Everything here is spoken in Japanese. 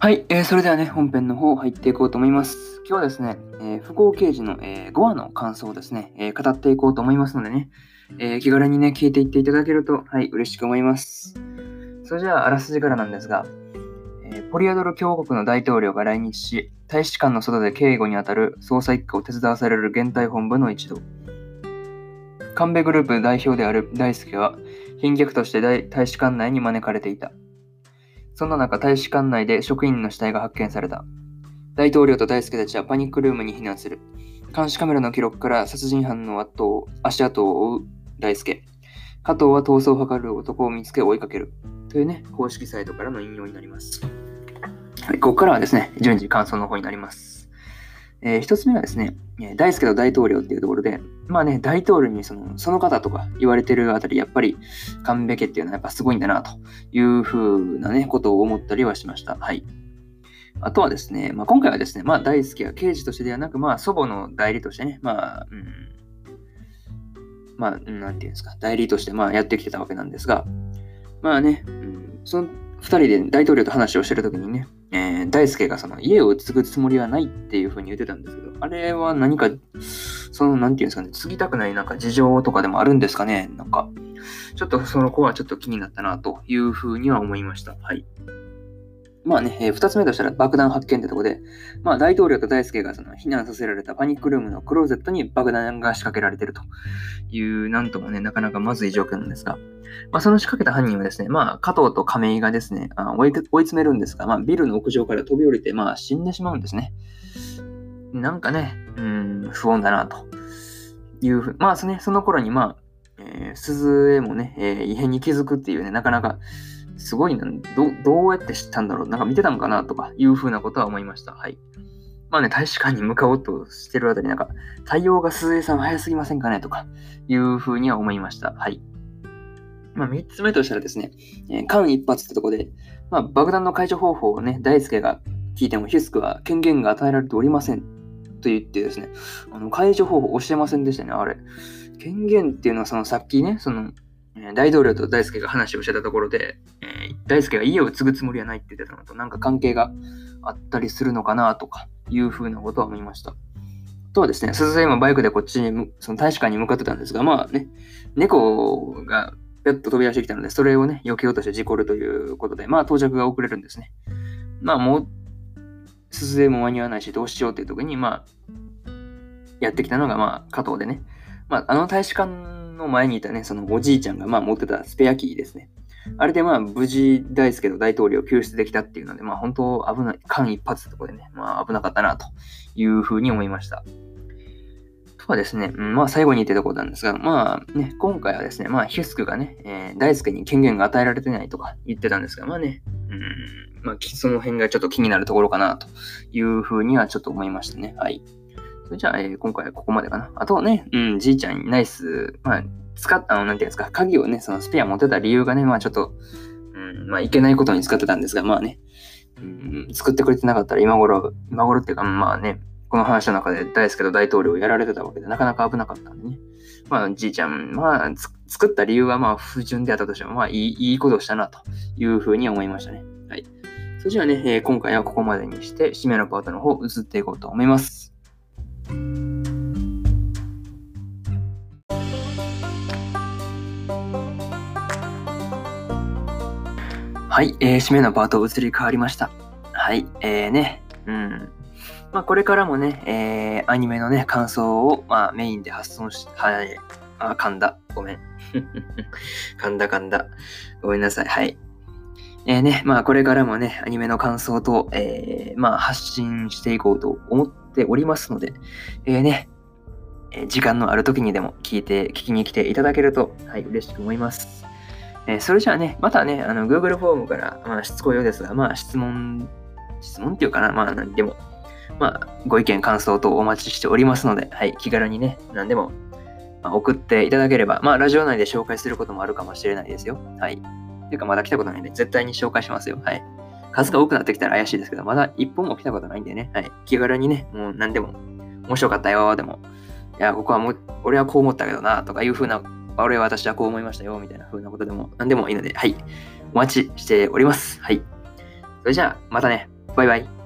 はい、えー、それではね、本編の方入っていこうと思います。今日はですね、えー、不幸刑事の、えー、5話の感想をですね、えー、語っていこうと思いますのでね、えー、気軽にね、聞いていっていただけると、はい、嬉しく思います。それじゃあ、あらすじからなんですが、え、ポリアドル共和国の大統領が来日し、大使館の外で警護に当たる捜査一課を手伝わされる現代本部の一同。神戸グループ代表である大輔は、貧客として大使館内に招かれていた。そんな中、大使館内で職員の死体が発見された。大統領と大輔たちはパニックルームに避難する。監視カメラの記録から殺人犯の後足跡を追う大輔。加藤は逃走を図る男を見つけ追いかける。というね、公式サイトからの引用になります。はい、ここからはですね、順次感想の方になります。えー、一つ目はですね、大輔と大統領っていうところで、まあね、大統領にそのその方とか言われてるあたり、やっぱり神戸家っていうのはやっぱすごいんだなというふうなね、ことを思ったりはしました。はい。あとはですね、まあ、今回はですね、まあ大輔は刑事としてではなく、まあ祖母の代理としてね、まあ、うん、まあ、なんていうんですか、代理としてまあやってきてたわけなんですが、まあね、うん、その2人で大統領と話をしてるときにね、えー、大輔がその家を継ぐつもりはないっていうふうに言ってたんですけど、あれは何か、その、なんていうんですかね、継ぎたくないなんか事情とかでもあるんですかね、なんか、ちょっとその子はちょっと気になったなというふうには思いました。はい。まあね、えー、2つ目としたら爆弾発見ってとこで、まあ大統領と大輔がその避難させられたパニックルームのクローゼットに爆弾が仕掛けられてるという、なんともね、なかなかまずい状況なんですが、まあ、その仕掛けた犯人はですね、まあ、加藤と亀井がですね、あ追い追い詰めるんですが、まあ、ビルの屋上から飛び降りて、まあ、死んでしまうんですね。なんかね、うん、不穏だな、というふう。まあ、そね、その頃に、まあ、えー、鈴江もね、えー、異変に気づくっていうね、なかなか、すごいなど、どうやって知ったんだろうなんか見てたのかなとかいうふうなことは思いました。はい。まあね、大使館に向かおうとしてるあたり、なんか、対応が鈴江さん早すぎませんかねとかいうふうには思いました。はい。まあ、3つ目としたらですね、えー、間一髪ってとこで、まあ、爆弾の解除方法をね、大輔が聞いてもヒュスクは権限が与えられておりませんと言ってですね、あの解除方法を教えませんでしたね、あれ。権限っていうのはそのさっきね、その、え大統領と大輔が話をしてたところで、大輔が家を継ぐつもりはないって言ってたのとなんか関係があったりするのかなとかいうふうなことは思いました。とはですね、鈴江もバイクでこっちに、その大使館に向かってたんですが、まあね、猫がぴょっと飛び出してきたので、それをね、避けようとして事故るということで、まあ到着が遅れるんですね。まあもう、鈴江も間に合わないし、どうしようっていう時に、まあ、やってきたのが、まあ、加藤でね。まあ、あの大使館の前にいたね、そのおじいちゃんが、まあ、持ってたスペアキーですね。あれで、まあ、無事、大輔と大統領を救出できたっていうので、まあ、本当、危ない、間一髪ってとこでね、まあ、危なかったな、というふうに思いました。とはですね、まあ最後に言ってたことなんですが、まあね、今回はですね、まあヒスクがね、えー、大輔に権限が与えられてないとか言ってたんですが、まあね、うん、まあその辺がちょっと気になるところかなというふうにはちょっと思いましたね。はい。それじゃあ、えー、今回はここまでかな。あとね、うん、じいちゃんにナイス、まあ、使った、あの、なんていうんですか、鍵をね、そのスペア持ってた理由がね、まあちょっと、うん、まあ、いけないことに使ってたんですが、まあね、うん、作ってくれてなかったら今頃、今頃っていうか、まあね、この話の中で大輔と大統領をやられてたわけで、なかなか危なかったんでね。まあ、じいちゃん、まあ、作った理由はまあ、不純であったとしても、まあいい、いいことをしたなというふうに思いましたね。はい。それじゃあね、えー、今回はここまでにして、締めのパートの方、移っていこうと思います。はい、えー、締めのパート移り変わりました。はい、えーね、うん。まあ、これからもね、えー、アニメのね、感想を、まあ、メインで発送し、はい、あ、噛んだ。ごめん。噛んだ噛んだ。ごめんなさい。はい。えー、ね、まあ、これからもね、アニメの感想と、えー、まあ、発信していこうと思っておりますので、えー、ね、時間のある時にでも聞いて、聞きに来ていただけると、はい、嬉しく思います。え、それじゃあね、またね、あの、Google フォームから、まあ、しつこいようですが、まあ、質問、質問っていうかな、まあ、何でも、まあ、ご意見、感想等お待ちしておりますので、はい、気軽にね、何でも、ま、送っていただければ、まあ、ラジオ内で紹介することもあるかもしれないですよ。はい。ていうか、まだ来たことないんで、絶対に紹介しますよ。はい。数が多くなってきたら怪しいですけど、まだ一本も来たことないんでね、はい。気軽にね、もう何でも、面白かったよ、でも、いや、ここはもう、俺はこう思ったけどな、とかいうふうな俺は私はこう思いましたよ、みたいなふうなことでも何でもいいので、はい。お待ちしております。はい。それじゃあ、またね。バイバイ。